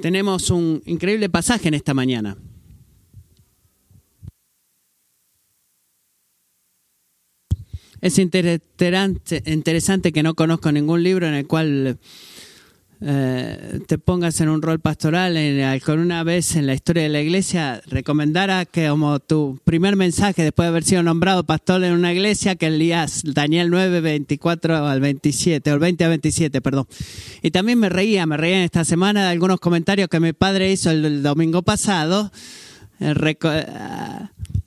Tenemos un increíble pasaje en esta mañana. Es interesante, interesante que no conozco ningún libro en el cual eh, te pongas en un rol pastoral, en una vez en la historia de la iglesia recomendara que como tu primer mensaje después de haber sido nombrado pastor en una iglesia, que leías Daniel 9, 24 al 27, o el 20 al 27, perdón. Y también me reía, me reía en esta semana de algunos comentarios que mi padre hizo el, domingo pasado. eh,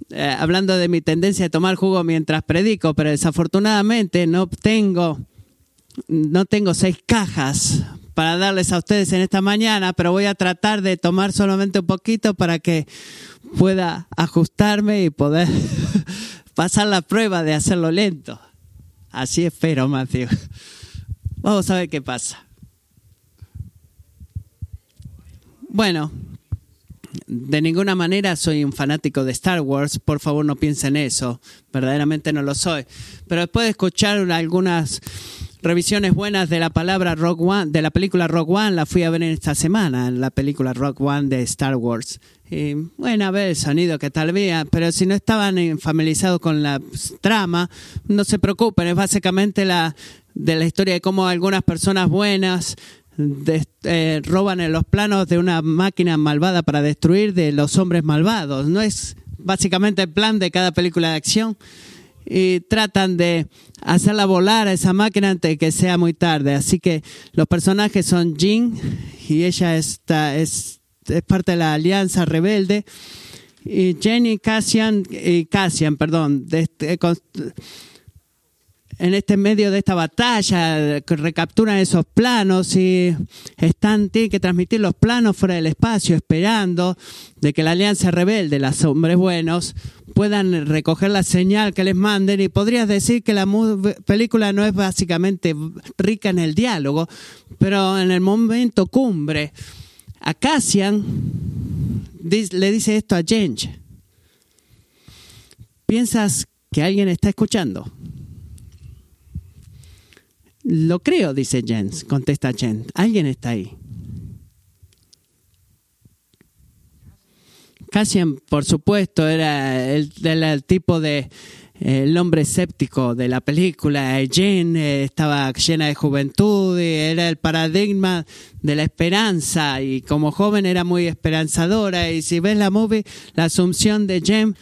eh, hablando de mi tendencia a tomar jugo mientras predico, pero desafortunadamente no tengo, no tengo seis cajas para darles a ustedes en esta mañana, pero voy a tratar de tomar solamente un poquito para que pueda ajustarme y poder pasar la prueba de hacerlo lento. Así espero, Matthew. Vamos a ver qué pasa. Bueno, de ninguna manera soy un fanático de Star Wars, por favor no piensen eso, verdaderamente no lo soy. Pero después de escuchar algunas revisiones buenas de la palabra Rock One, de la película Rock One, la fui a ver en esta semana, en la película Rock One de Star Wars. Y bueno, a ver el sonido que tal vez, pero si no estaban familiarizados con la trama, no se preocupen, es básicamente la de la historia de cómo algunas personas buenas eh, roban en los planos de una máquina malvada para destruir de los hombres malvados. No es básicamente el plan de cada película de acción. Y tratan de hacerla volar a esa máquina antes de que sea muy tarde. Así que los personajes son Jean y ella está, es, es parte de la alianza rebelde. Y Jenny Cassian, y Cassian, perdón, de este- en este medio de esta batalla recapturan esos planos y están tienen que transmitir los planos fuera del espacio esperando de que la alianza rebelde los hombres buenos puedan recoger la señal que les manden. Y podrías decir que la película no es básicamente rica en el diálogo pero en el momento cumbre a Cassian le dice esto a Jench piensas que alguien está escuchando lo creo, dice Jens, contesta Jen. Alguien está ahí. Cassian, por supuesto, era el, tipo de eh, el hombre escéptico de la película. Jen eh, estaba llena de juventud y era el paradigma de la esperanza y como joven era muy esperanzadora. Y si ves la movie, la asunción de Jen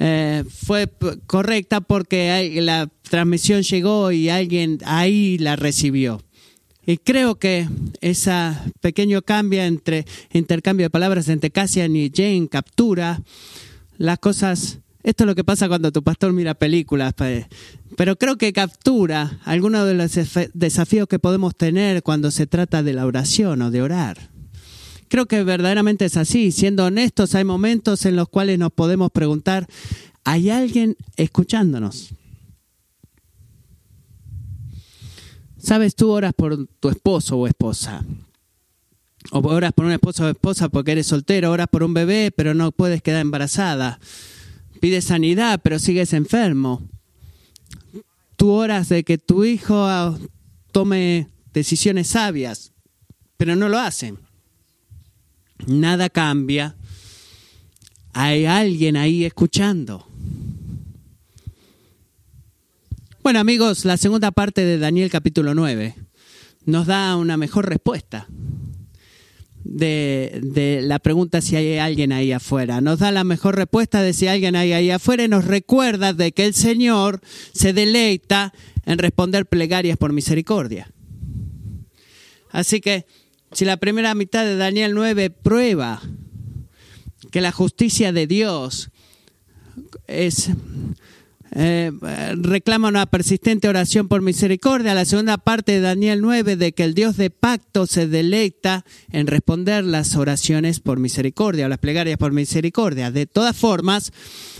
eh, fue correcta porque la transmisión llegó y alguien ahí la recibió. Y creo que ese pequeño cambio entre intercambio de palabras entre Cassian y Jane captura las cosas. Esto es lo que pasa cuando tu pastor mira películas, pe- pero creo que captura algunos de los desafíos que podemos tener cuando se trata de la oración o de orar. Creo que verdaderamente es así. Siendo honestos, hay momentos en los cuales nos podemos preguntar, ¿hay alguien escuchándonos? Sabes, tú oras por tu esposo o esposa. O oras por un esposo o esposa porque eres soltero, oras por un bebé, pero no puedes quedar embarazada. Pides sanidad, pero sigues enfermo. Tú oras de que tu hijo ah, tome decisiones sabias, pero no lo hace. Nada cambia. Hay alguien ahí escuchando. Bueno amigos, la segunda parte de Daniel capítulo 9 nos da una mejor respuesta de, de la pregunta si hay alguien ahí afuera. Nos da la mejor respuesta de si hay alguien ahí, ahí afuera y nos recuerda de que el Señor se deleita en responder plegarias por misericordia. Así que si la primera mitad de Daniel 9 prueba que la justicia de Dios es eh, reclama una persistente oración por misericordia. La segunda parte de Daniel 9 de que el Dios de pacto se deleita en responder las oraciones por misericordia o las plegarias por misericordia. De todas formas,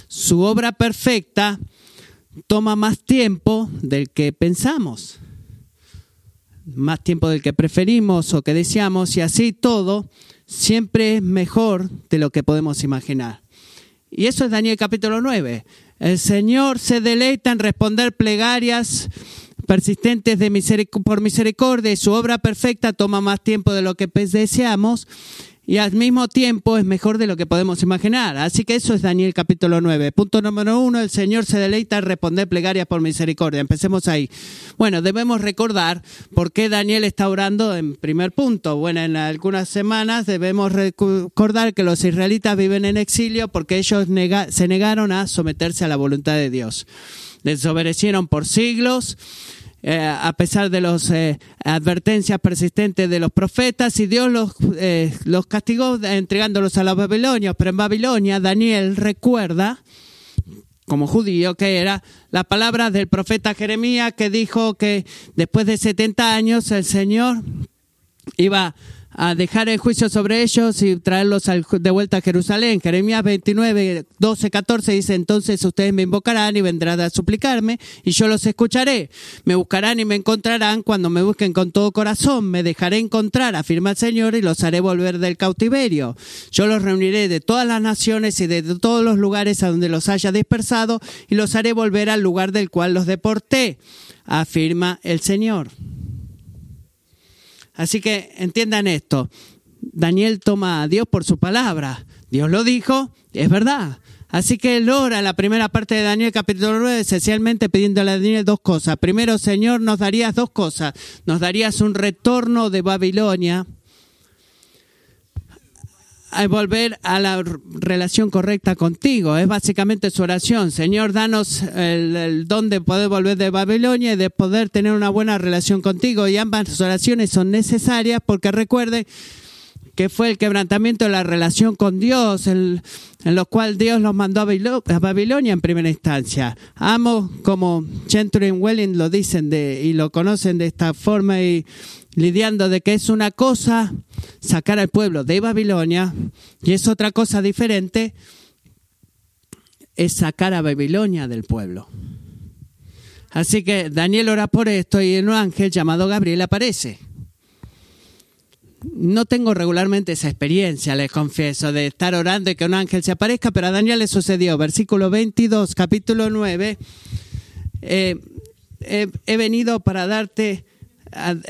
su obra perfecta toma más tiempo del que pensamos, más tiempo del que preferimos o que deseamos y así todo siempre es mejor de lo que podemos imaginar. Y eso es Daniel capítulo 9. El Señor se deleita en responder plegarias persistentes de miseric por misericordia y su obra perfecta toma más tiempo de lo que deseamos y al mismo tiempo es mejor de lo que podemos imaginar. Así que eso es Daniel capítulo 9. Punto número uno, el Señor se deleita en responder plegarias por misericordia. Empecemos ahí. Bueno, debemos recordar por qué Daniel está orando en primer punto. Bueno, en algunas semanas debemos recordar que los israelitas viven en exilio porque ellos se negaron a someterse a la voluntad de Dios. Desobedecieron por siglos eh, a pesar de las eh, advertencias persistentes de los profetas, y Dios los, eh, los castigó entregándolos a los babilonios. Pero en Babilonia, Daniel recuerda, como judío que era, la palabra del profeta Jeremías que dijo que después de 70 años el Señor iba a dejar el juicio sobre ellos y traerlos de vuelta a Jerusalén. Jeremías 29, 12, 14 dice, entonces ustedes me invocarán y vendrán a suplicarme y yo los escucharé. Me buscarán y me encontrarán cuando me busquen con todo corazón. Me dejaré encontrar, afirma el Señor, y los haré volver del cautiverio. Yo los reuniré de todas las naciones y de todos los lugares a donde los haya dispersado y los haré volver al lugar del cual los deporté, afirma el Señor. Así que entiendan esto. Daniel toma a Dios por su palabra. Dios lo dijo, es verdad. Así que él ora la primera parte de Daniel capítulo 9, esencialmente pidiéndole a Daniel dos cosas. Primero, Señor, nos darías dos cosas. Nos darías un retorno de Babilonia a volver a la relación correcta contigo. Es básicamente su oración. Señor, danos el, don de poder volver de Babilonia y de poder tener una buena relación contigo. Y ambas oraciones son necesarias porque recuerden que fue el quebrantamiento de la relación con Dios, en, lo cual Dios los mandó a Babilonia en primera instancia. Amo, como Gentry Welling lo dicen de, y lo conocen de esta forma y lidiando de que es una cosa sacar al pueblo de Babilonia y es otra cosa diferente es sacar a Babilonia del pueblo. Así que Daniel ora por esto y un ángel llamado Gabriel aparece. No tengo regularmente esa experiencia, les confieso, de estar orando y que un ángel se aparezca, pero a Daniel le sucedió. Versículo 22, capítulo 9. Eh, he venido para darte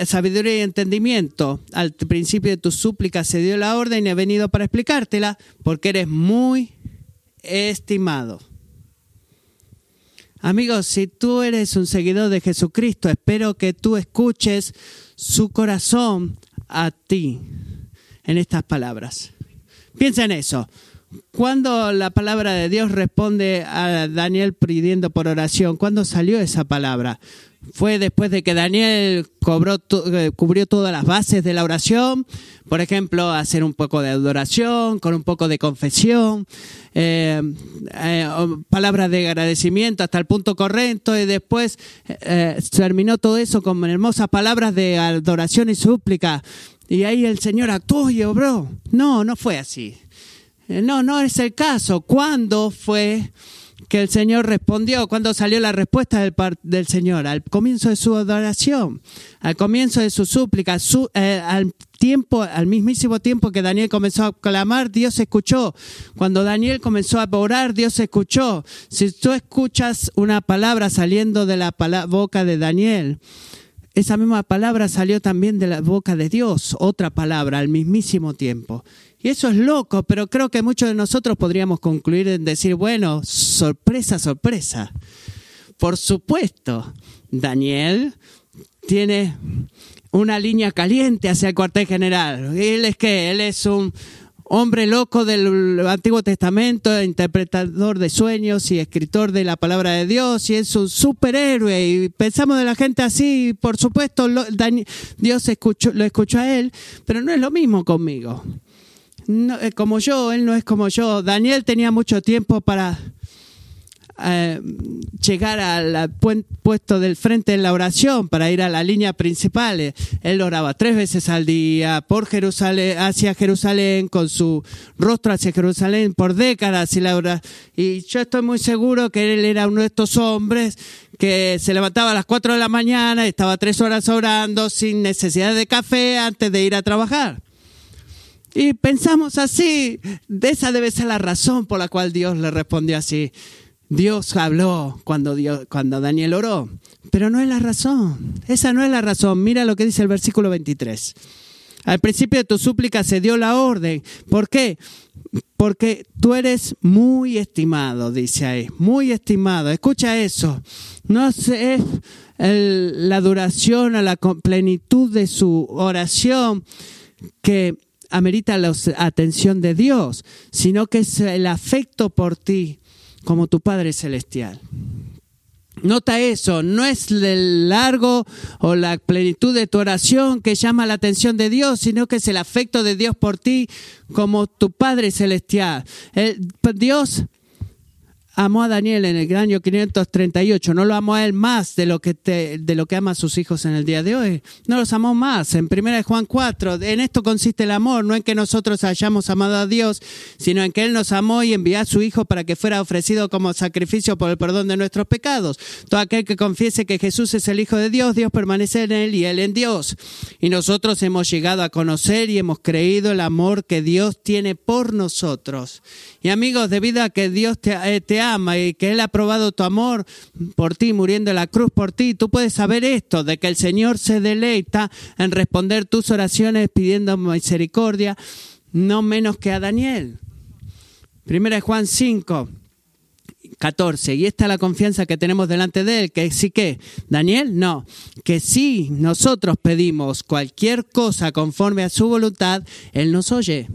sabiduría y entendimiento. Al principio de tu súplica se dio la orden y he venido para explicártela porque eres muy estimado. Amigos, si tú eres un seguidor de Jesucristo, espero que tú escuches su corazón a ti en estas palabras. Piensa en eso. Cuando la palabra de Dios responde a Daniel pidiendo por oración, ¿cuándo salió esa palabra? Fue después de que Daniel cobró eh, cubrió todas las bases de la oración, por ejemplo, hacer un poco de adoración, con un poco de confesión, eh, eh, palabras de agradecimiento hasta el punto correcto y después terminó todo eso con hermosas palabras de adoración y súplica. Y ahí el Señor actuó y obró. No, no fue así. No, no es el caso. ¿Cuándo fue? Que el Señor respondió, cuando salió la respuesta del, Señor, al comienzo de su adoración, al comienzo de su súplica, eh, al tiempo, al mismísimo tiempo que Daniel comenzó a clamar, Dios escuchó. Cuando Daniel comenzó a orar, Dios escuchó. Si tú escuchas una palabra saliendo de la boca de Daniel, esa misma palabra salió también de la boca de Dios, otra palabra al mismísimo tiempo. Y eso es loco, pero creo que muchos de nosotros podríamos concluir en decir, bueno, sorpresa, sorpresa. Por supuesto, Daniel tiene una línea caliente hacia el cuartel general. Él es que él es un hombre loco del Antiguo Testamento, interpretador de sueños y escritor de la palabra de Dios, y es un superhéroe. Y pensamos de la gente así, por supuesto, Dios escuchó, lo escuchó a él, pero no es lo mismo conmigo no, eh, como yo, él no es como yo. Daniel tenía mucho tiempo para eh, llegar al puesto del frente en la oración, para ir a la línea principal. Él oraba tres veces al día por Jerusalén, hacia Jerusalén, con su rostro hacia Jerusalén por décadas. Y, y yo estoy muy seguro que él era uno de estos hombres que se levantaba a las cuatro de la mañana, estaba tres horas orando sin necesidad de café antes de ir a trabajar. Y pensamos así, esa debe ser la razón por la cual Dios le respondió así. Dios habló cuando, Dios, cuando Daniel oró, pero no es la razón. Esa no es la razón. Mira lo que dice el versículo 23. Al principio de tu súplica se dio la orden. ¿Por qué? Porque tú eres muy estimado, dice ahí, muy estimado. Escucha eso. No es la duración o la plenitud de su oración que amerita la atención de Dios, sino que es el afecto por ti como tu Padre Celestial. Nota eso, no es el largo o la plenitud de tu oración que llama la atención de Dios, sino que es el afecto de Dios por ti como tu Padre Celestial. Dios amó a Daniel en el año 538, no lo amó a él más de lo que de lo que ama a sus hijos en el día de hoy. No los amó más. En 1 Juan 4, en esto consiste el amor, no en que nosotros hayamos amado a Dios, sino en que él nos amó y envió a su hijo para que fuera ofrecido como sacrificio por el perdón de nuestros pecados. Todo aquel que confiese que Jesús es el hijo de Dios, Dios permanece en él y él en Dios. Y nosotros hemos llegado a conocer y hemos creído el amor que Dios tiene por nosotros. Y amigos, debido a que Dios te, eh, te ama y que Él ha probado tu amor por ti, muriendo en la cruz por ti, tú puedes saber esto, de que el Señor se deleita en responder tus oraciones pidiendo misericordia, no menos que a Daniel. Primera Juan 5, 14. Y esta es la confianza que tenemos delante de Él, que sí que, Daniel, no, que si nosotros pedimos cualquier cosa conforme a su voluntad, Él nos oye.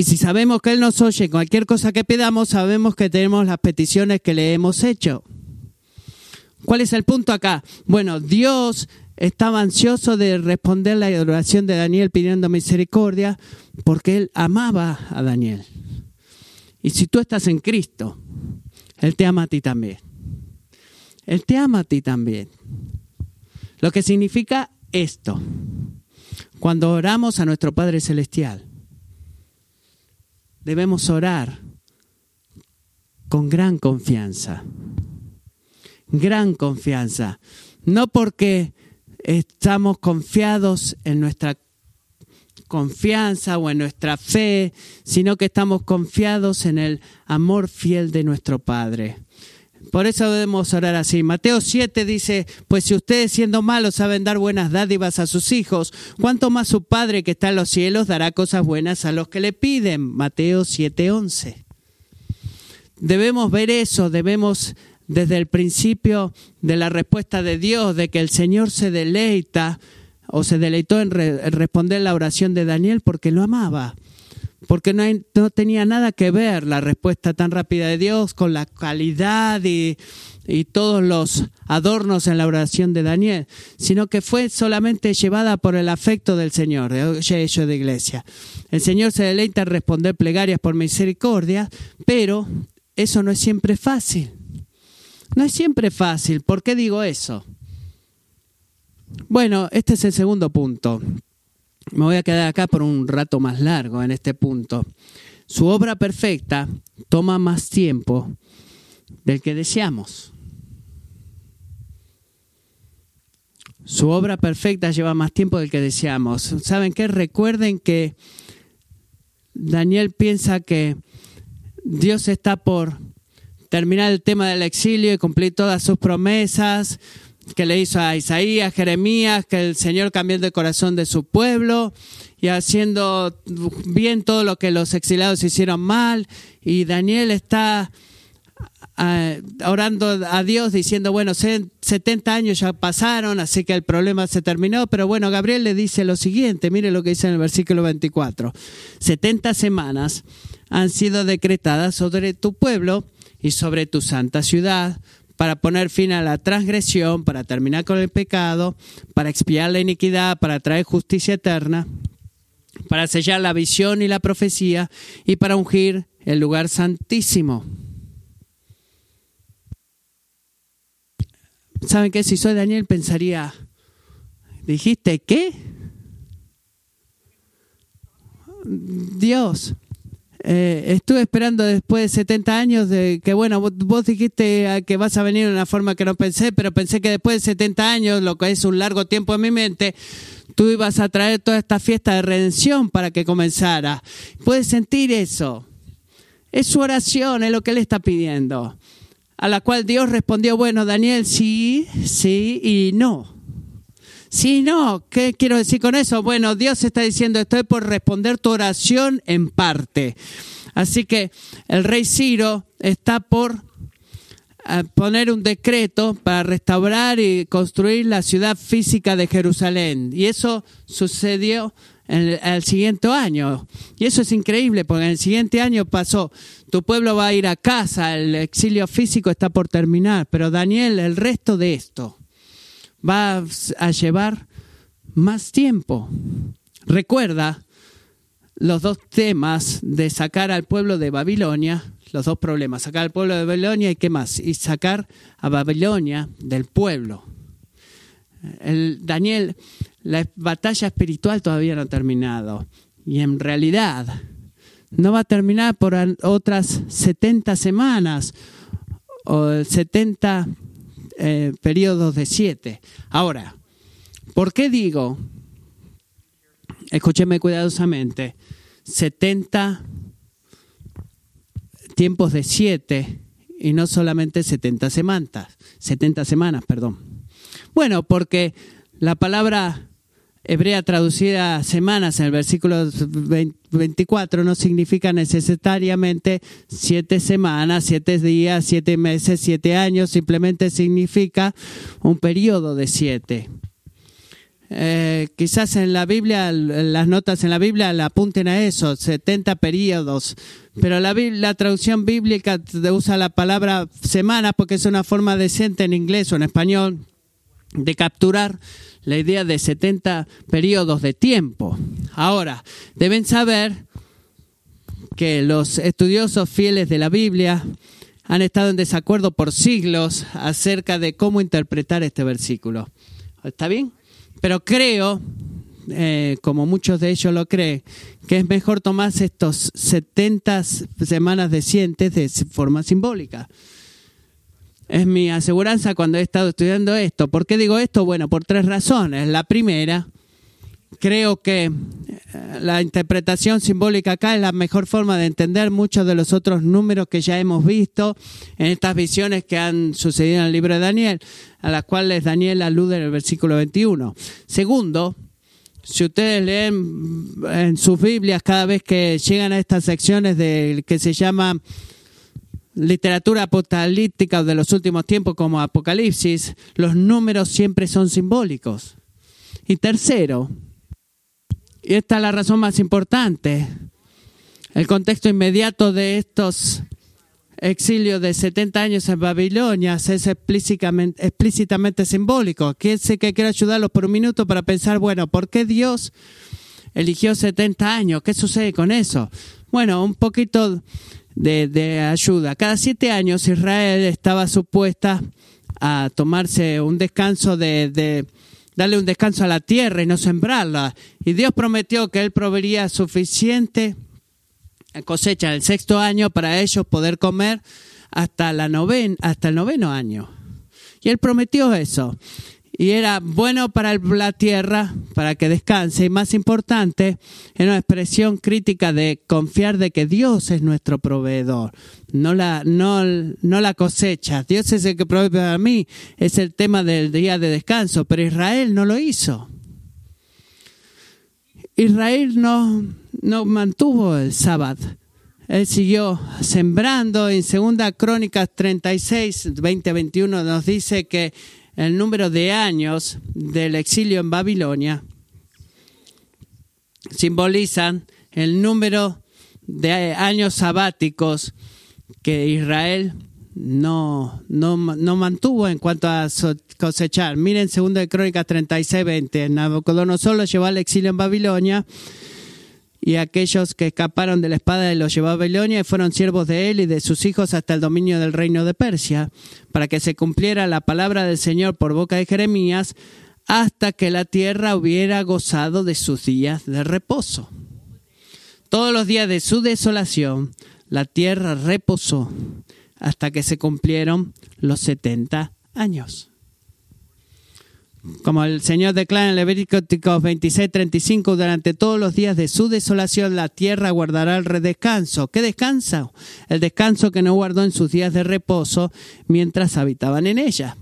Y si sabemos que Él nos oye cualquier cosa que pidamos, sabemos que tenemos las peticiones que le hemos hecho. ¿Cuál es el punto acá? Bueno, Dios estaba ansioso de responder la oración de Daniel pidiendo misericordia porque Él amaba a Daniel. Y si tú estás en Cristo, Él te ama a ti también. Él te ama a ti también. Lo que significa esto. Cuando oramos a nuestro Padre Celestial, debemos orar con gran confianza. Gran confianza. No porque estamos confiados en nuestra confianza o en nuestra fe, sino que estamos confiados en el amor fiel de nuestro Padre. Por eso debemos orar así. Mateo 7 dice, pues si ustedes siendo malos saben dar buenas dádivas a sus hijos, ¿cuánto más su Padre que está en los cielos dará cosas buenas a los que le piden? Mateo 7:11. Debemos ver eso, debemos desde el principio de la respuesta de Dios, de que el Señor se deleita o se deleitó en, responder la oración de Daniel porque lo amaba porque no, no, tenía nada que ver la respuesta tan rápida de Dios con la calidad y, todos los adornos en la oración de Daniel, sino que fue solamente llevada por el afecto del Señor, hecho de iglesia. El Señor se deleita en responder plegarias por misericordia, pero eso no es siempre fácil. No es siempre fácil. ¿Por qué digo eso? Bueno, este es el segundo punto. Me voy a quedar acá por un rato más largo en este punto. Su obra perfecta toma más tiempo del que deseamos. Su obra perfecta lleva más tiempo del que deseamos. ¿Saben qué? Recuerden que Daniel piensa que Dios está por terminar el tema del exilio y cumplir todas sus promesas, que le hizo a Isaías, Jeremías, que el Señor cambió el corazón de su pueblo y haciendo bien todo lo que los exiliados hicieron mal. Y Daniel está ah, orando a Dios diciendo, bueno, 70 años ya pasaron, así que el problema se terminó, pero bueno, Gabriel le dice lo siguiente, mire lo que dice en el versículo 24, 70 semanas han sido decretadas sobre tu pueblo y sobre tu santa ciudad para poner fin a la transgresión, para terminar con el pecado, para expiar la iniquidad, para traer justicia eterna, para sellar la visión y la profecía y para ungir el lugar santísimo. ¿Saben qué? Si soy Daniel pensaría, ¿dijiste qué? Dios, eh, estuve esperando después de 70 años de que, bueno, vos, dijiste que vas a venir de una forma que no pensé, pero pensé que después de 70 años, lo que es un largo tiempo en mi mente, tú ibas a traer toda esta fiesta de redención para que comenzara. Puedes sentir eso. Es su oración, es lo que Él está pidiendo. a la cual Dios respondió, bueno, Daniel, sí, sí y no. Sí, no, ¿qué quiero decir con eso? Bueno, Dios está diciendo, estoy por responder tu oración en parte. Así que el rey Ciro está por poner un decreto para restaurar y construir la ciudad física de Jerusalén. Y eso sucedió en el, siguiente año. Y eso es increíble, porque en el siguiente año pasó, tu pueblo va a ir a casa, el exilio físico está por terminar, pero Daniel, el resto de esto va a llevar más tiempo. Recuerda los dos temas de sacar al pueblo de Babilonia los dos problemas, sacar al pueblo de Babilonia y qué más, y sacar a Babilonia del pueblo. El, Daniel, la batalla espiritual todavía no ha terminado y en realidad no va a terminar por otras 70 semanas o 70 eh, periodos de 7. Ahora, ¿por qué digo, escúcheme cuidadosamente, 70 tiempos de siete y no solamente 70 semanas, 70 semanas, perdón. Bueno, porque la palabra hebrea traducida semanas en el versículo 24 no significa necesariamente siete semanas, siete días, siete meses, siete años, simplemente significa un periodo de siete. Eh, quizás en la Biblia, las notas en la Biblia la apunten a eso, 70 periodos, pero la, la traducción bíblica usa la palabra semana porque es una forma decente en inglés o en español de capturar la idea de 70 periodos de tiempo. Ahora, deben saber que los estudiosos fieles de la Biblia han estado en desacuerdo por siglos acerca de cómo interpretar este versículo. ¿Está bien? Pero creo, eh, como muchos de ellos lo creen, que es mejor tomarse estos 70 semanas de sientes de forma simbólica. Es mi aseguranza cuando he estado estudiando esto. ¿Por qué digo esto? Bueno, por tres razones. La primera, creo que eh, la interpretación simbólica acá es la mejor forma de entender muchos de los otros números que ya hemos visto en estas visiones que han sucedido en el libro de Daniel, a las cuales Daniel alude en el versículo 21. Segundo, si ustedes leen en sus Biblias cada vez que llegan a estas secciones de que se llama literatura apocalíptica de los últimos tiempos como Apocalipsis, los números siempre son simbólicos. Y tercero, y esta es la razón más importante. El contexto inmediato de estos exilios de 70 años en Babilonia es explícitamente, simbólico. Sé que quiero ayudarlos por un minuto para pensar, bueno, ¿por qué Dios eligió 70 años? ¿Qué sucede con eso? Bueno, un poquito de, de ayuda. Cada siete años Israel estaba supuesta a tomarse un descanso de, darle un descanso a la tierra y no sembrarla. Y Dios prometió que Él proveería suficiente cosecha el sexto año para ellos poder comer hasta, la hasta el noveno año. Y Él prometió eso. Y era bueno para la tierra, para que descanse. Y más importante, era una expresión crítica de confiar de que Dios es nuestro proveedor, no la, no, no la cosecha. Dios es el que provee para mí. Es el tema del día de descanso. Pero Israel no lo hizo. Israel no, no mantuvo el sábado. Él siguió sembrando. En Segunda Crónicas 36, 20, 21 nos dice que el número de años del exilio en Babilonia simbolizan el número de años sabáticos que Israel no, no, no mantuvo en cuanto a cosechar. Miren 2 Crónicas 36, 20. Nabucodonosor lo llevó al exilio en Babilonia y aquellos que escaparon de la espada los llevó a Babilonia y fueron siervos de él y de sus hijos hasta el dominio del reino de Persia, para que se cumpliera la palabra del Señor por boca de Jeremías, hasta que la tierra hubiera gozado de sus días de reposo. Todos los días de su desolación, la tierra reposó hasta que se cumplieron los setenta años. Como el Señor declara en Levítico 26, 35, durante todos los días de su desolación la tierra guardará el descanso. ¿Qué descanso? El descanso que no guardó en sus días de reposo mientras habitaban en ella.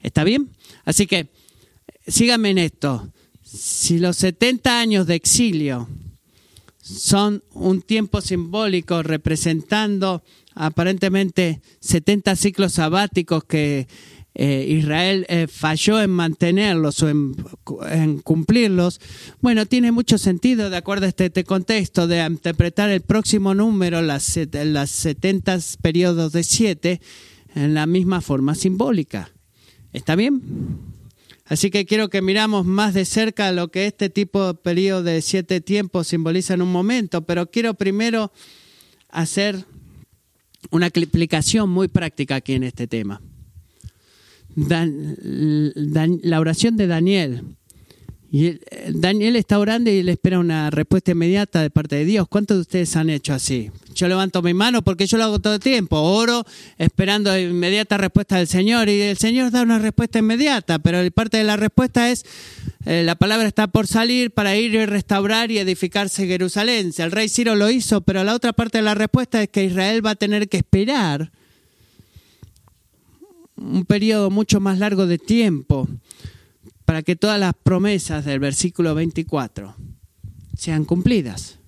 ¿Está bien? Así que síganme en esto. Si los 70 años de exilio son un tiempo simbólico representando aparentemente 70 ciclos sabáticos que eh, Israel eh, falló en mantenerlos o en, cumplirlos, bueno, tiene mucho sentido de acuerdo a este, este contexto de interpretar el próximo número, las, las 70 periodos de 7, en la misma forma simbólica. ¿Está bien? Así que quiero que miramos más de cerca lo que este tipo de periodo de siete tiempos simboliza en un momento, pero quiero primero hacer una explicación muy práctica aquí en este tema la oración de Daniel. Y Daniel está orando y le espera una respuesta inmediata de parte de Dios. ¿Cuántos de ustedes han hecho así? Yo levanto mi mano porque yo lo hago todo el tiempo. Oro esperando inmediata respuesta del Señor y el Señor da una respuesta inmediata, pero parte de la respuesta es eh, la palabra está por salir para ir y restaurar y edificarse Jerusalén. El rey Ciro lo hizo, pero la otra parte de la respuesta es que Israel va a tener que esperar un periodo mucho más largo de tiempo para que todas las promesas del versículo 24 sean cumplidas.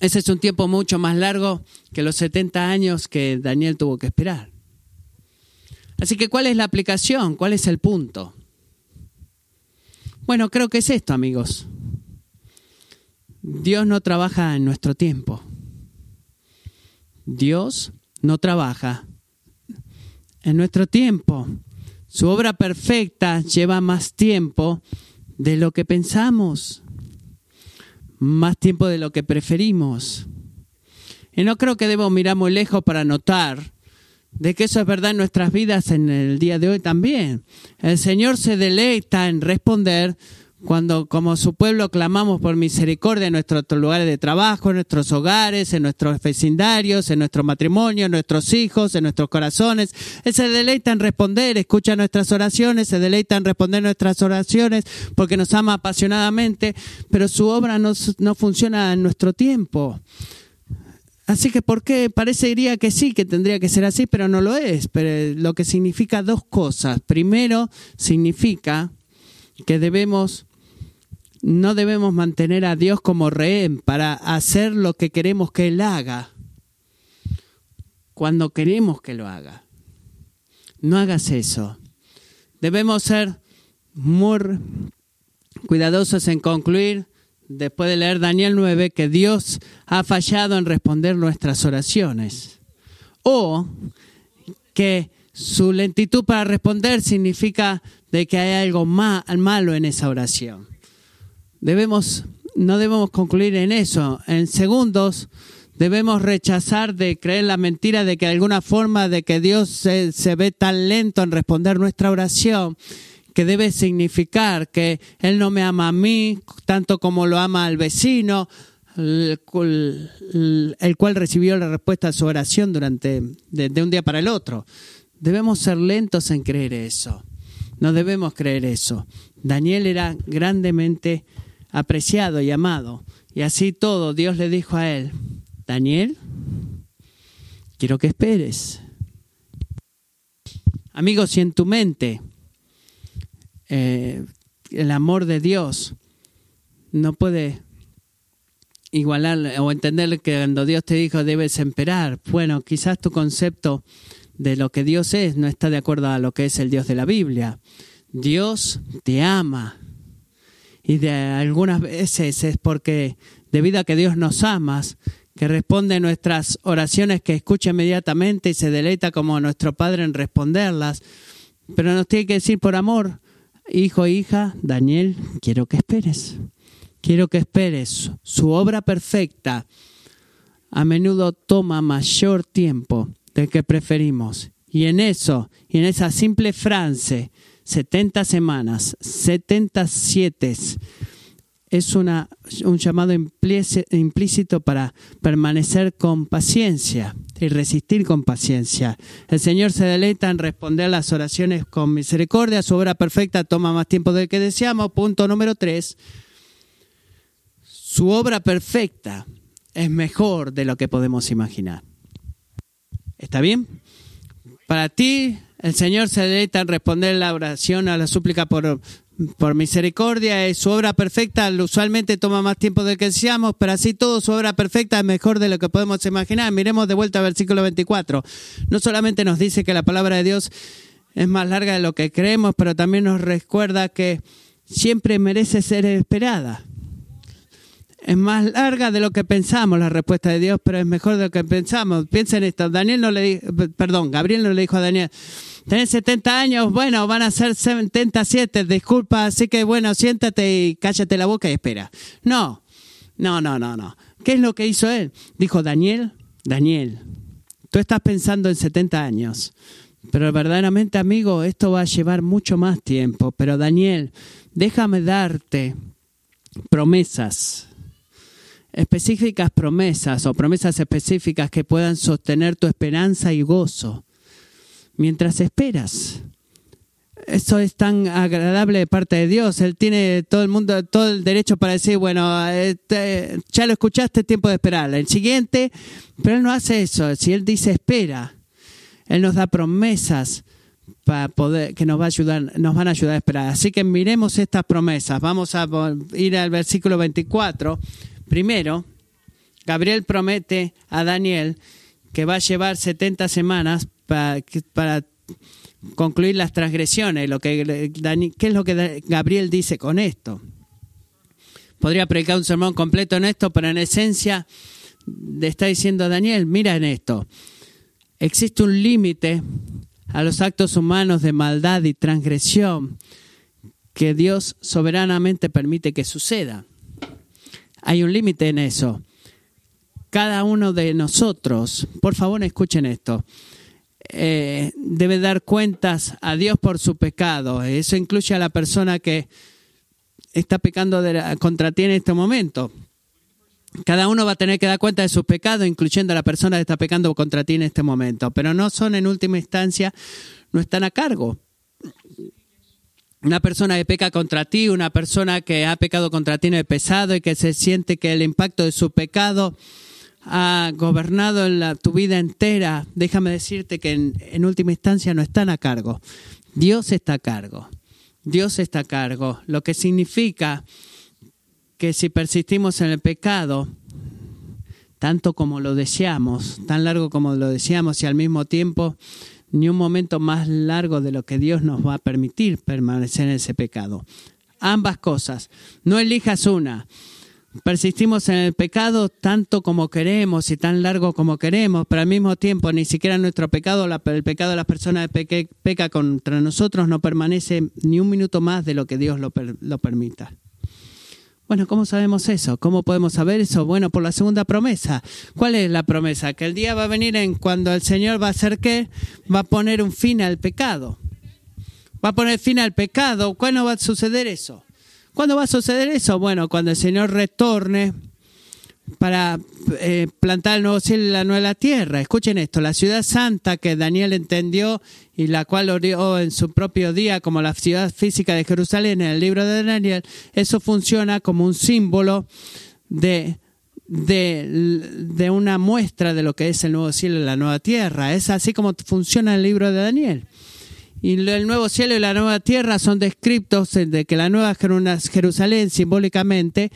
Ese es un tiempo mucho más largo que los 70 años que Daniel tuvo que esperar. Así que, ¿cuál es la aplicación? ¿Cuál es el punto? Bueno, creo que es esto, amigos. Dios no trabaja en nuestro tiempo. Dios no trabaja. En nuestro tiempo, su obra perfecta lleva más tiempo de lo que pensamos, más tiempo de lo que preferimos. Y no creo que debamos mirar muy lejos para notar de que eso es verdad en nuestras vidas en el día de hoy también. El Señor se deleita en responder cuando como su pueblo clamamos por misericordia en nuestros lugares de trabajo, en nuestros hogares, en nuestros vecindarios, en nuestro matrimonio, en nuestros hijos, en nuestros corazones. Él se deleita en responder, escucha nuestras oraciones, se deleita en responder nuestras oraciones porque nos ama apasionadamente, pero su obra no, no funciona en nuestro tiempo. Así que, ¿por qué? Parecería que sí, que tendría que ser así, pero no lo es. Pero lo que significa dos cosas. Primero, significa que debemos no debemos mantener a Dios como rehén para hacer lo que queremos que Él haga cuando queremos que lo haga. No hagas eso. Debemos ser muy cuidadosos en concluir, después de leer Daniel 9, que Dios ha fallado en responder nuestras oraciones. O que su lentitud para responder significa de que hay algo malo en esa oración debemos, no debemos concluir en eso. En segundos, debemos rechazar de creer la mentira de que de alguna forma de que Dios se, se, ve tan lento en responder nuestra oración, que debe significar que Él no me ama a mí tanto como lo ama al vecino, el cual, recibió la respuesta a su oración durante de, de un día para el otro. Debemos ser lentos en creer eso. No debemos creer eso. Daniel era grandemente apreciado y amado. Y así todo, Dios le dijo a él, Daniel, quiero que esperes. Amigos, si en tu mente eh, el amor de Dios no puede igualar o entender que cuando Dios te dijo debes esperar, bueno, quizás tu concepto de lo que Dios es no está de acuerdo a lo que es el Dios de la Biblia. Dios te ama, y de algunas veces es porque debido a que Dios nos ama, que responde nuestras oraciones, que escucha inmediatamente y se deleita como nuestro Padre en responderlas, pero nos tiene que decir por amor, hijo, hija, Daniel, quiero que esperes, quiero que esperes. Su obra perfecta a menudo toma mayor tiempo del que preferimos. Y en eso, y en esa simple frase, 70 semanas, 77. es una, un llamado implícito para permanecer con paciencia y resistir con paciencia. El Señor se deleita en responder las oraciones con misericordia. Su obra perfecta toma más tiempo del que deseamos. Punto número tres. Su obra perfecta es mejor de lo que podemos imaginar. ¿Está bien? Para ti, el Señor se deleita en responder la oración a la súplica por, por misericordia. Es su obra perfecta usualmente toma más tiempo del que deseamos, pero así todo su obra perfecta es mejor de lo que podemos imaginar. Miremos de vuelta al versículo 24. No solamente nos dice que la palabra de Dios es más larga de lo que creemos, pero también nos recuerda que siempre merece ser esperada. Es más larga de lo que pensamos la respuesta de Dios, pero es mejor de lo que pensamos. Piensen esto. Daniel no le dijo, perdón, Gabriel no le dijo a Daniel, tenés 70 años, bueno, van a ser 77, disculpa, así que bueno, siéntate y cállate la boca y espera. No, no, no, no, no. ¿Qué es lo que hizo él? Dijo, Daniel, Daniel, tú estás pensando en 70 años, pero verdaderamente, amigo, esto va a llevar mucho más tiempo. Pero Daniel, déjame darte promesas específicas promesas o promesas específicas que puedan sostener tu esperanza y gozo mientras esperas. Eso es tan agradable de parte de Dios. Él tiene todo el mundo, todo el derecho para decir, bueno, este, ya lo escuchaste, tiempo de esperar. El siguiente, pero Él no hace eso. Si Él dice espera, Él nos da promesas para poder, que nos, va a ayudar, nos van a ayudar a esperar. Así que miremos estas promesas. Vamos a ir al versículo 24 Primero, Gabriel promete a Daniel que va a llevar 70 semanas para, concluir las transgresiones. Lo que, ¿Qué es lo que Gabriel dice con esto? Podría predicar un sermón completo en esto, pero en esencia le está diciendo a Daniel, mira en esto, existe un límite a los actos humanos de maldad y transgresión que Dios soberanamente permite que suceda. Hay un límite en eso. Cada uno de nosotros, por favor escuchen esto, eh, debe dar cuentas a Dios por su pecado. Eso incluye a la persona que está pecando contra ti en este momento. Cada uno va a tener que dar cuenta de su pecado, incluyendo a la persona que está pecando contra ti en este momento. Pero no son en última instancia, no están a cargo una persona que peca contra ti, una persona que ha pecado contra ti en el pesado y que se siente que el impacto de su pecado ha gobernado en tu vida entera, déjame decirte que en, en, última instancia no están a cargo. Dios está a cargo. Dios está a cargo, lo que significa que si persistimos en el pecado, tanto como lo deseamos, tan largo como lo deseamos y al mismo tiempo ni un momento más largo de lo que Dios nos va a permitir permanecer en ese pecado. Ambas cosas. No elijas una. Persistimos en el pecado tanto como queremos y tan largo como queremos, pero al mismo tiempo ni siquiera nuestro pecado, el pecado de las personas que peca contra nosotros no permanece ni un minuto más de lo que Dios lo, lo permita. Bueno, ¿cómo sabemos eso? ¿Cómo podemos saber eso? Bueno, por la segunda promesa. ¿Cuál es la promesa? Que el día va a venir en cuando el Señor va a hacer qué? Va a poner un fin al pecado. Va a poner fin al pecado. ¿Cuándo va a suceder eso? ¿Cuándo va a suceder eso? Bueno, cuando el Señor retorne para eh, plantar el nuevo cielo y la nueva tierra. Escuchen esto, la ciudad santa que Daniel entendió y la cual orió en su propio día como la ciudad física de Jerusalén en el libro de Daniel, eso funciona como un símbolo de, de, de una muestra de lo que es el nuevo cielo y la nueva tierra. Es así como funciona el libro de Daniel. Y el nuevo cielo y la nueva tierra son descritos de que la nueva Jerusalén simbólicamente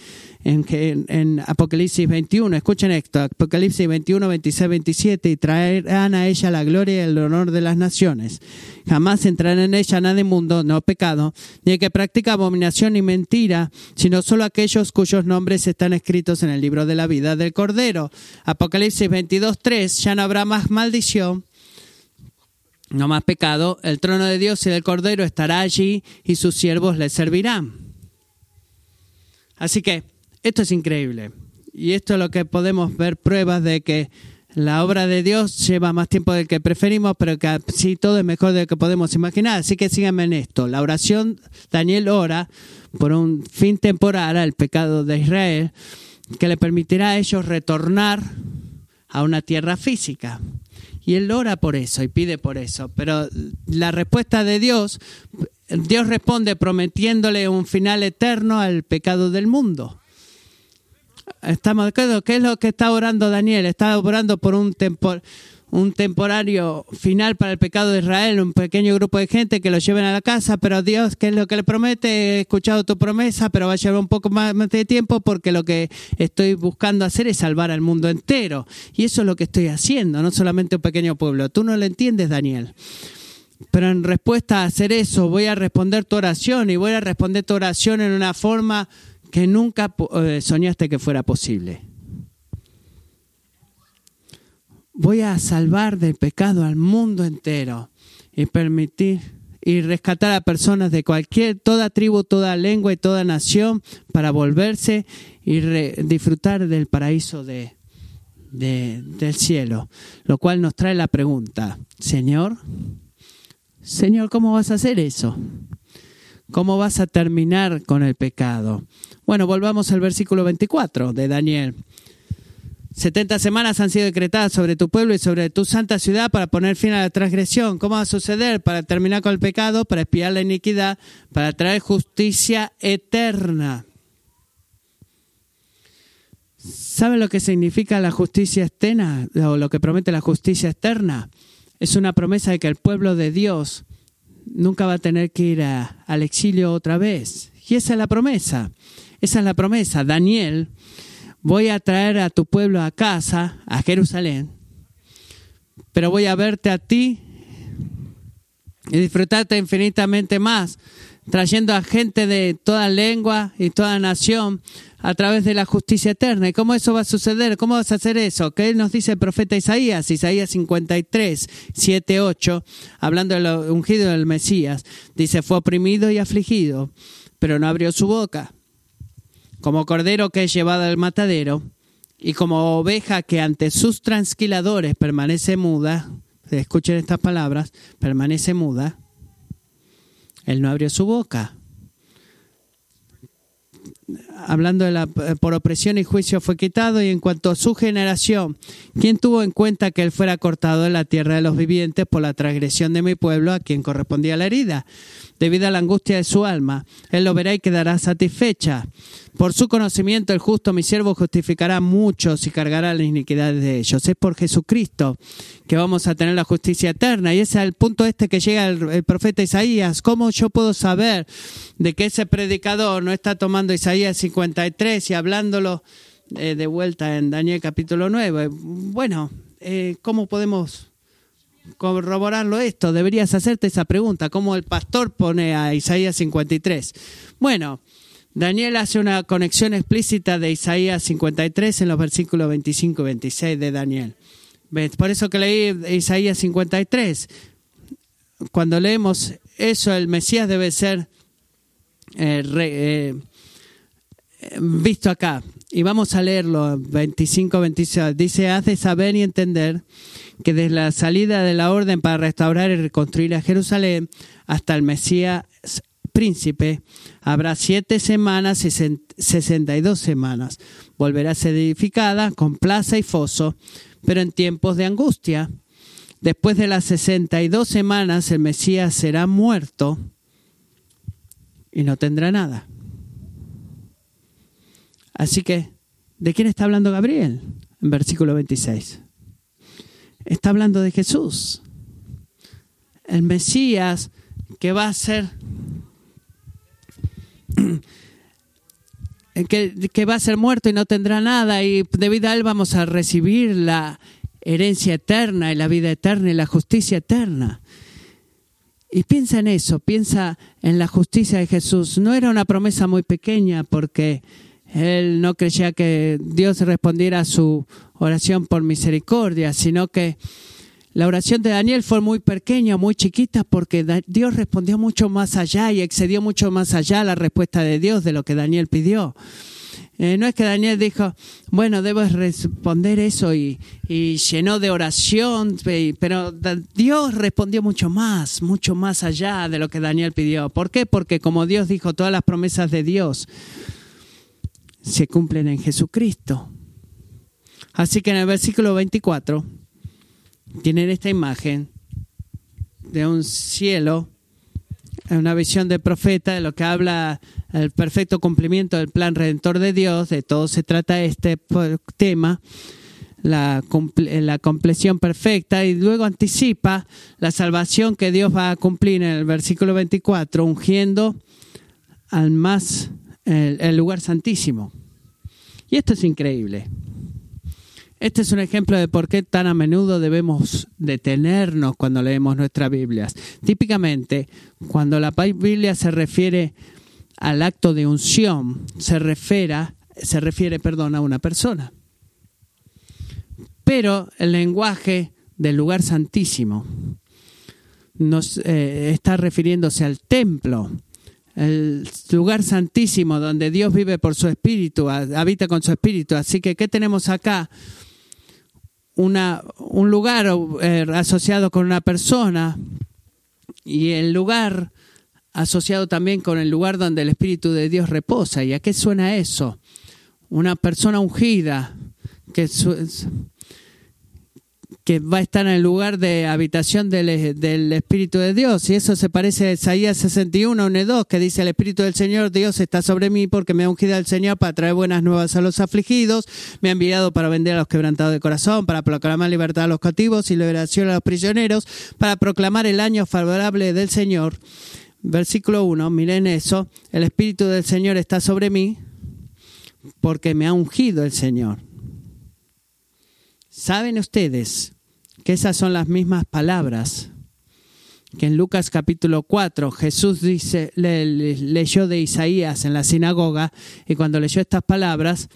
en, en, Apocalipsis 21, escuchen esto, Apocalipsis 21, 26, 27, y traerán a ella la gloria y el honor de las naciones. Jamás entrará en ella nada inmundo, no pecado, ni el que practica abominación ni mentira, sino solo aquellos cuyos nombres están escritos en el libro de la vida del Cordero. Apocalipsis 22, 3, ya no habrá más maldición no más pecado, el trono de Dios y del Cordero estará allí y sus siervos le servirán. Así que esto es increíble. Y esto es lo que podemos ver pruebas de que La obra de Dios lleva más tiempo del que preferimos, pero que sí todo es mejor de lo que podemos imaginar. Así que síganme en esto. La oración, Daniel ora por un fin temporal al pecado de Israel, que le permitirá a ellos retornar a una tierra física. Y él ora por eso y pide por eso. Pero la respuesta de Dios, Dios responde prometiéndole un final eterno al pecado del mundo. Estamos de acuerdo. ¿Qué es lo que está orando Daniel? Está orando por un, tempor, un temporario final para el pecado de Israel, un pequeño grupo de gente que lo lleven a la casa, pero Dios, ¿qué es lo que le promete? He escuchado tu promesa, pero va a llevar un poco más de tiempo porque lo que estoy buscando hacer es salvar al mundo entero. Y eso es lo que estoy haciendo, no solamente un pequeño pueblo. Tú no lo entiendes, Daniel. Pero en respuesta a hacer eso, voy a responder tu oración y voy a responder tu oración en una forma que nunca eh, soñaste que fuera posible. Voy a salvar del pecado al mundo entero y permitir y rescatar a personas de cualquier, toda tribu, toda lengua y toda nación para volverse y disfrutar del paraíso de, del cielo. Lo cual nos trae la pregunta, Señor, Señor, ¿cómo vas a hacer eso? ¿Cómo vas a terminar con el pecado? Bueno, volvamos al versículo 24 de Daniel. 70 semanas han sido decretadas sobre tu pueblo y sobre tu santa ciudad para poner fin a la transgresión. ¿Cómo va a suceder? Para terminar con el pecado, para espiar la iniquidad, para traer justicia eterna. ¿Sabe lo que significa la justicia eterna o lo que promete la justicia eterna? Es una promesa de que el pueblo de Dios nunca va a tener que ir al exilio otra vez. Y esa es la promesa. Esa es la promesa. Daniel, voy a traer a tu pueblo a casa, a Jerusalén, pero voy a verte a ti y disfrutarte infinitamente más, trayendo a gente de toda lengua y toda nación a través de la justicia eterna. ¿Y cómo eso va a suceder? ¿Cómo vas a hacer eso? ¿Qué nos dice el profeta Isaías? Isaías 53, 7, 8, hablando del ungido del Mesías. Dice, fue oprimido y afligido, pero no abrió su boca como cordero que es llevado al matadero, y como oveja que ante sus transquiladores permanece muda, escuchen estas palabras, permanece muda, él no abrió su boca. Hablando de la, por opresión y juicio fue quitado, y en cuanto a su generación, ¿quién tuvo en cuenta que él fuera cortado de la tierra de los vivientes por la transgresión de mi pueblo a quien correspondía la herida? Debido a la angustia de su alma, él lo verá y quedará satisfecha. Por su conocimiento el justo, mi siervo, justificará muchos y cargará las iniquidades de ellos. Es por Jesucristo que vamos a tener la justicia eterna. Y ese es el punto este que llega el, profeta Isaías. ¿Cómo yo puedo saber de que ese predicador no está tomando Isaías 53 y hablándolo eh, de vuelta en Daniel capítulo 9? Bueno, eh, ¿cómo podemos corroborarlo esto? Deberías hacerte esa pregunta. ¿Cómo el pastor pone a Isaías 53? Bueno, Daniel hace una conexión explícita de Isaías 53 en los versículos 25 y 26 de Daniel. Por eso que leí Isaías 53. Cuando leemos eso, el Mesías debe ser eh, eh, visto acá. Y vamos a leerlo, 25-26. Dice, haz de saber y entender que desde la salida de la orden para restaurar y reconstruir a Jerusalén hasta el Mesías príncipe, habrá siete semanas y sesenta y dos semanas. Volverá a ser edificada con plaza y foso, pero en tiempos de angustia. Después de las sesenta y dos semanas el Mesías será muerto y no tendrá nada. Así que, ¿de quién está hablando Gabriel? En versículo 26. Está hablando de Jesús. El Mesías que va a ser que, va a ser muerto y no tendrá nada y debido a él vamos a recibir la herencia eterna y la vida eterna y la justicia eterna. Y piensa en eso, piensa en la justicia de Jesús. No era una promesa muy pequeña porque él no creía que Dios respondiera a su oración por misericordia, sino que la oración de Daniel fue muy pequeña, muy chiquita, porque Dios respondió mucho más allá y excedió mucho más allá la respuesta de Dios de lo que Daniel pidió. Eh, no es que Daniel dijo, bueno, debo responder eso y, y llenó de oración, pero Dios respondió mucho más, mucho más allá de lo que Daniel pidió. ¿Por qué? Porque como Dios dijo, todas las promesas de Dios se cumplen en Jesucristo. Así que en el versículo 24 tienen esta imagen de un cielo, una visión del profeta, de lo que habla el perfecto cumplimiento del plan redentor de Dios, de todo se trata este tema, la, la compleción perfecta, y luego anticipa la salvación que Dios va a cumplir en el versículo 24, ungiendo al más, el lugar santísimo. Y esto es increíble. Este es un ejemplo de por qué tan a menudo debemos detenernos cuando leemos nuestras Biblias. Típicamente, cuando la Biblia se refiere al acto de unción, se refiere, se refiere perdón, a una persona. Pero el lenguaje del lugar santísimo nos eh, está refiriéndose al templo, el lugar santísimo donde Dios vive por su espíritu, habita con su espíritu. Así que, ¿qué tenemos acá? Una, un lugar eh, asociado con una persona y el lugar asociado también con el lugar donde el Espíritu de Dios reposa. ¿Y a qué suena eso? Una persona ungida que que va a estar en el lugar de habitación del, Espíritu de Dios. Y eso se parece a Isaías 61, 1 2, que dice, el Espíritu del Señor Dios está sobre mí porque me ha ungido el Señor para traer buenas nuevas a los afligidos, me ha enviado para vender a los quebrantados de corazón, para proclamar libertad a los cautivos y liberación a los prisioneros, para proclamar el año favorable del Señor. Versículo 1, miren eso, el Espíritu del Señor está sobre mí porque me ha ungido el Señor. ¿Saben ustedes que esas son las mismas palabras que en Lucas capítulo 4 Jesús dice, leyó de Isaías en la sinagoga y cuando leyó estas palabras,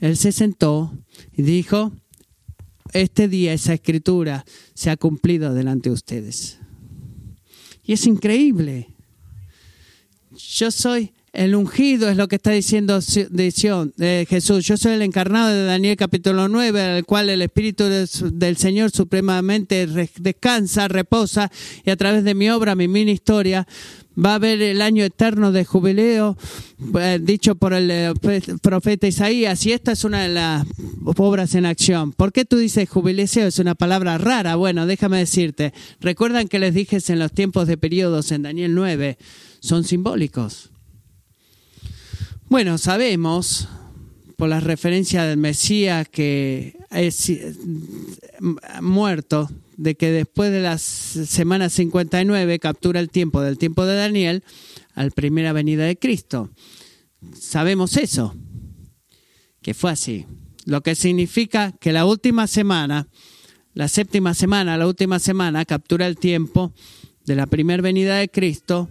él se sentó y dijo, este día esa escritura se ha cumplido delante de ustedes. Y es increíble. Yo soy el ungido es lo que está diciendo Jesús. Yo soy el encarnado de Daniel capítulo 9, al cual el Espíritu del Señor supremamente descansa, reposa, y a través de mi obra, mi mini historia, va a haber el año eterno de jubileo, eh, dicho por el eh, profeta Isaías, y esta es una de las obras en acción. ¿Por qué tú dices jubileo? Es una palabra rara. Bueno, déjame decirte, recuerdan que les dije en los tiempos de periodos en Daniel 9, son simbólicos. Bueno, sabemos por la referencia del Mesías que es muerto, de que después de las semanas 59 captura el tiempo del tiempo de Daniel al primera venida de Cristo. Sabemos eso, que fue así. Lo que significa que la última semana, la séptima semana, la última semana, captura el tiempo de la primera venida de Cristo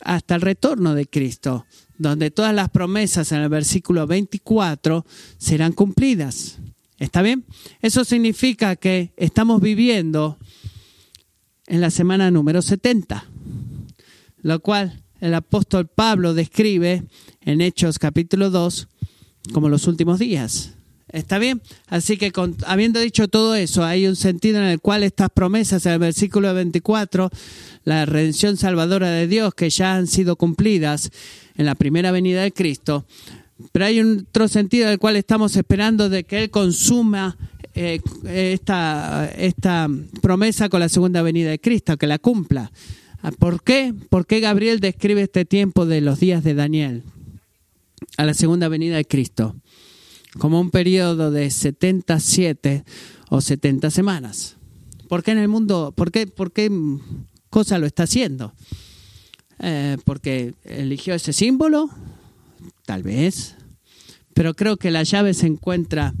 hasta el retorno de Cristo donde todas las promesas en el versículo 24 serán cumplidas. ¿Está bien? Eso significa que estamos viviendo en la semana número 70, lo cual el apóstol Pablo describe en Hechos capítulo 2 como los últimos días. ¿Está bien? Así que habiendo dicho todo eso, hay un sentido en el cual estas promesas en el versículo 24, la redención salvadora de Dios que ya han sido cumplidas, en la primera venida de Cristo, pero hay otro sentido en el cual estamos esperando de que Él consuma eh, esta, esta promesa con la segunda venida de Cristo, que la cumpla. Ah, ¿Por qué? ¿Por qué Gabriel describe este tiempo de los días de Daniel a la segunda venida de Cristo? Como un periodo de 77 o 70 semanas. ¿Por qué en el mundo, por qué, por qué cosa lo está haciendo? Eh, porque eligió ese símbolo, tal vez, pero creo que la llave se encuentra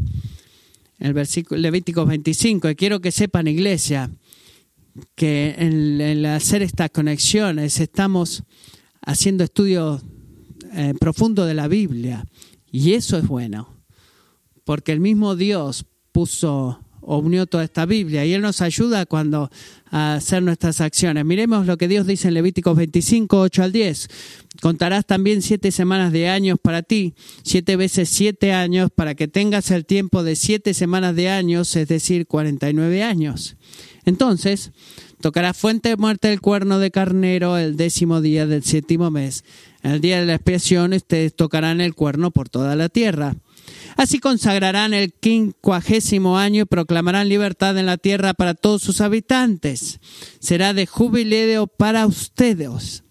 en el versículo Levítico 25. Y quiero que sepan, iglesia, que en, hacer estas conexiones estamos haciendo estudio eh, profundo de la Biblia. Y eso es bueno, porque el mismo Dios puso unió toda esta Biblia y Él nos ayuda cuando a hacer nuestras acciones. Miremos lo que Dios dice en Levíticos 25, 8 al 10. Contarás también siete semanas de años para ti, siete veces siete años, para que tengas el tiempo de siete semanas de años, es decir, 49 años. Entonces, tocarás fuente de muerte del cuerno de carnero el décimo día del séptimo mes. En el día de la expiación, ustedes tocarán el cuerno por toda la tierra. Así consagrarán el quincuagésimo año y proclamarán libertad en la tierra para todos sus habitantes. Será de jubileo para ustedes.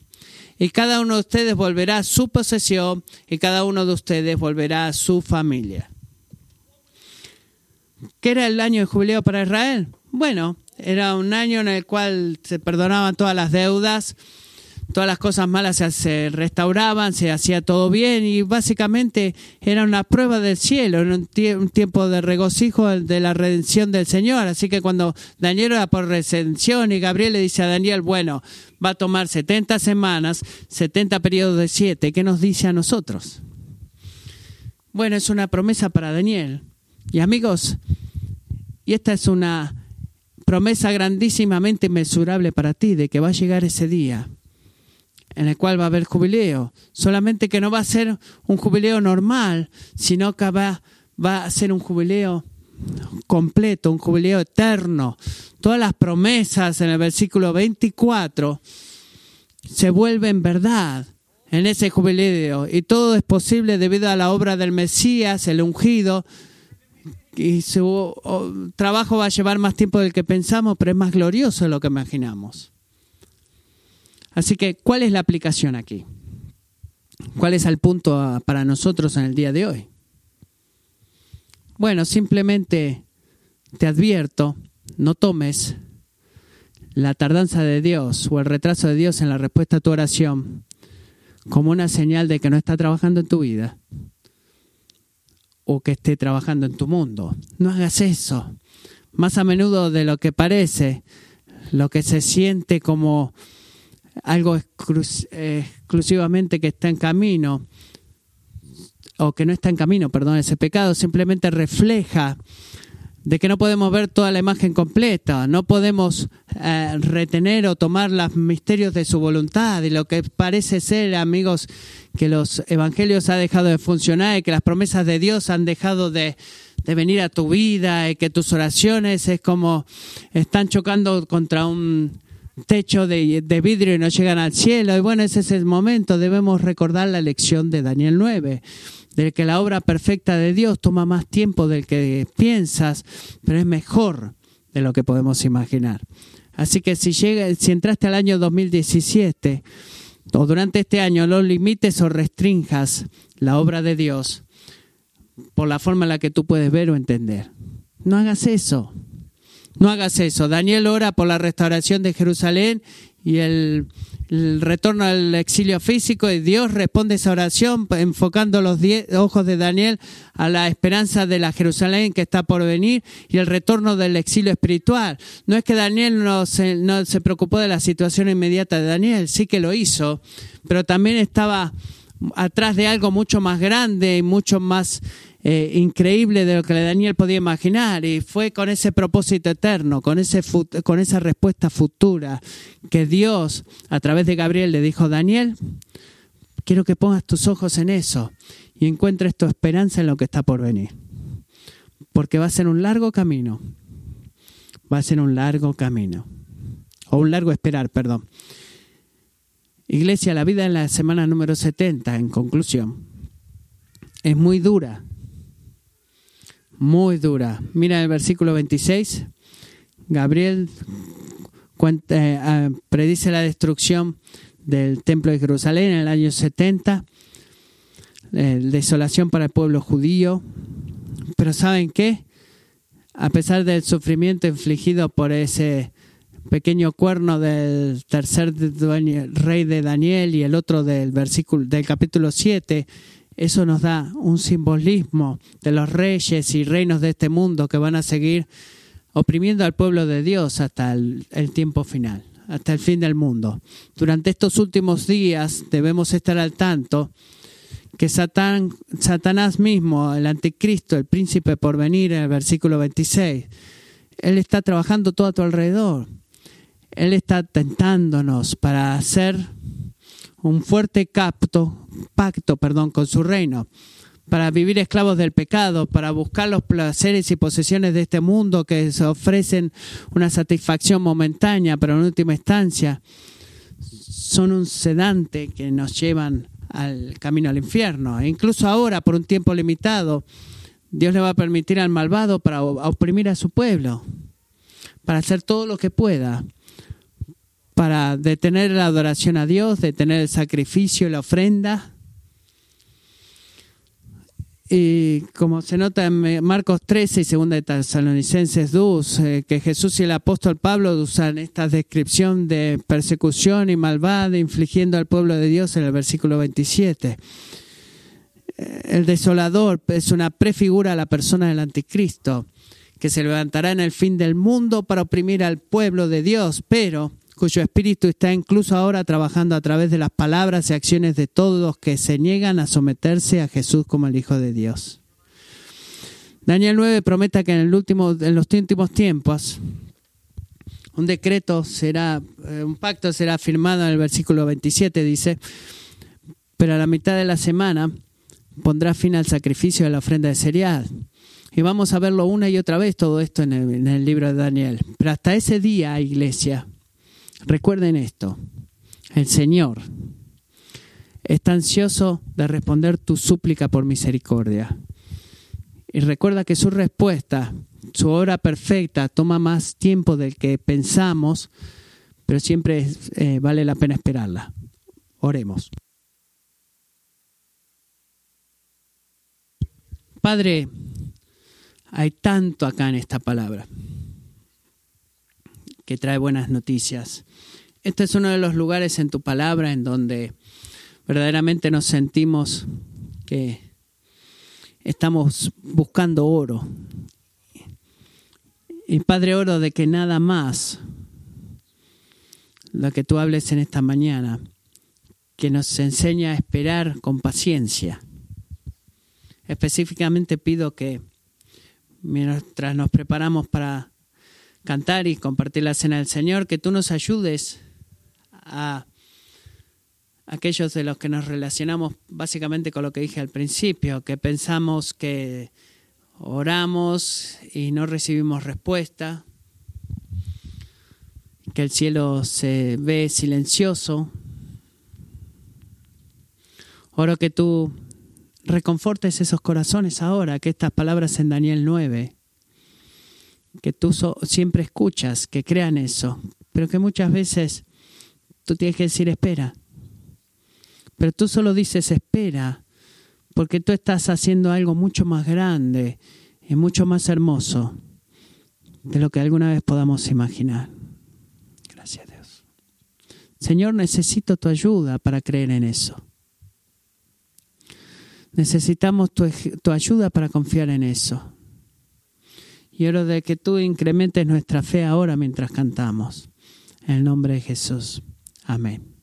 Y cada uno de ustedes volverá a su posesión y cada uno de ustedes volverá a su familia. ¿Qué era el año de jubileo para Israel? Bueno, era un año en el cual se perdonaban todas las deudas, todas las cosas malas se, restauraban, se hacía todo bien y básicamente era una prueba del cielo, era un, tiempo de regocijo de la redención del Señor. Así que cuando Daniel era por redención y Gabriel le dice a Daniel, bueno, va a tomar 70 semanas, 70 periodos de 7, ¿qué nos dice a nosotros? Bueno, es una promesa para Daniel. Y amigos, y esta es una promesa grandísimamente inmesurable para ti de que va a llegar ese día en el cual va a haber jubileo. Solamente que no va a ser un jubileo normal, sino que va, a ser un jubileo completo, un jubileo eterno. Todas las promesas en el versículo 24 se vuelven verdad en ese jubileo y todo es posible debido a la obra del Mesías, el ungido, y su trabajo va a llevar más tiempo del que pensamos, pero es más glorioso de lo que imaginamos. Así que, ¿cuál es la aplicación aquí? ¿Cuál es el punto para nosotros en el día de hoy? Bueno, simplemente te advierto, no tomes la tardanza de Dios o el retraso de Dios en la respuesta a tu oración como una señal de que no está trabajando en tu vida o que esté trabajando en tu mundo. No hagas eso. Más a menudo de lo que parece, lo que se siente como algo exclusivamente que está en camino, o que no está en camino, perdón, ese pecado simplemente refleja de que no podemos ver toda la imagen completa, no podemos eh, retener o tomar los misterios de su voluntad y lo que parece ser, amigos, que los evangelios han dejado de funcionar y que las promesas de Dios han dejado de, de venir a tu vida y que tus oraciones es como están chocando contra un techo de, vidrio y no llegan al cielo. Y bueno, ese es el momento. Debemos recordar la lección de Daniel 9, de que la obra perfecta de Dios toma más tiempo del que piensas, pero es mejor de lo que podemos imaginar. Así que si, llega, si entraste al año 2017 o durante este año no limites o restringas la obra de Dios por la forma en la que tú puedes ver o entender. No hagas eso. No hagas eso. Daniel ora por la restauración de Jerusalén y el, retorno al exilio físico y Dios responde esa oración enfocando los ojos de Daniel a la esperanza de la Jerusalén que está por venir y el retorno del exilio espiritual. No es que Daniel no se, no se preocupó de la situación inmediata de Daniel, sí que lo hizo, pero también estaba atrás de algo mucho más grande y mucho más eh, increíble de lo que Daniel podía imaginar y fue con ese propósito eterno, con, ese con esa respuesta futura que Dios a través de Gabriel le dijo, Daniel, quiero que pongas tus ojos en eso y encuentres tu esperanza en lo que está por venir, porque va a ser un largo camino, va a ser un largo camino, o un largo esperar, perdón. Iglesia, la vida en la semana número 70, en conclusión, es muy dura, muy dura. Mira el versículo 26. Gabriel eh, ah, predice la destrucción del templo de Jerusalén en el año 70, eh, desolación para el pueblo judío. Pero ¿saben qué? A pesar del sufrimiento infligido por ese pequeño cuerno del tercer rey de Daniel y el otro del versículo del capítulo 7, eso nos da un simbolismo de los reyes y reinos de este mundo que van a seguir oprimiendo al pueblo de Dios hasta el, tiempo final, hasta el fin del mundo. Durante estos últimos días debemos estar al tanto que Satanás mismo, el anticristo, el príncipe por venir, en el versículo 26, Él está trabajando todo a tu alrededor. Él está tentándonos para hacer un fuerte capto, pacto perdón, con su reino, para vivir esclavos del pecado, para buscar los placeres y posesiones de este mundo que ofrecen una satisfacción momentánea, pero en última instancia son un sedante que nos llevan al camino al infierno. E incluso ahora, por un tiempo limitado, Dios le va a permitir al malvado para oprimir a su pueblo, para hacer todo lo que pueda, para detener la adoración a Dios, detener el sacrificio la ofrenda. Y como se nota en Marcos 13 y 2 de Tesalonicenses 2, eh, que Jesús y el apóstol Pablo usan esta descripción de persecución y malvada infligiendo al pueblo de Dios en el versículo 27 el desolador es una prefigura a la persona del anticristo, que se levantará en el fin del mundo para oprimir al pueblo de Dios, pero cuyo espíritu está incluso ahora trabajando a través de las palabras y acciones de todos los que se niegan a someterse a Jesús como el Hijo de Dios. Daniel 9 promete que en, el último, en los últimos tiempos un decreto será, eh, un pacto será firmado en el versículo 27, dice, pero a la mitad de la semana pondrá fin al sacrificio de la ofrenda de cereal. Y vamos a verlo una y otra vez todo esto en el, en el libro de Daniel. Pero hasta ese día, iglesia, recuerden esto, el Señor está ansioso de responder tu súplica por misericordia. Y recuerda que su respuesta, su obra perfecta, toma más tiempo del que pensamos, pero siempre eh, vale la pena esperarla. Oremos. Padre, hay tanto acá en esta palabra que trae buenas noticias. Este es uno de los lugares en tu palabra en donde verdaderamente nos sentimos que estamos buscando oro. Y Padre, oro de que nada más lo que tú hables en esta mañana, que nos enseña a esperar con paciencia Específicamente pido que mientras nos preparamos para cantar y compartir la cena del Señor, que tú nos ayudes a aquellos de los que nos relacionamos básicamente con lo que dije al principio, que pensamos que oramos y no recibimos respuesta, que el cielo se ve silencioso. Oro que tú reconfortes esos corazones ahora, que estas palabras en Daniel 9, que tú siempre escuchas, que crean eso, pero que muchas veces tú tienes que decir espera. Pero tú solo dices espera, porque tú estás haciendo algo mucho más grande y mucho más hermoso de lo que alguna vez podamos imaginar. Gracias Dios. Señor, necesito tu ayuda para creer en eso. Necesitamos tu, tu ayuda para confiar en eso. Y oro de que tú incrementes nuestra fe ahora mientras cantamos. En el nombre de Jesús. Amén.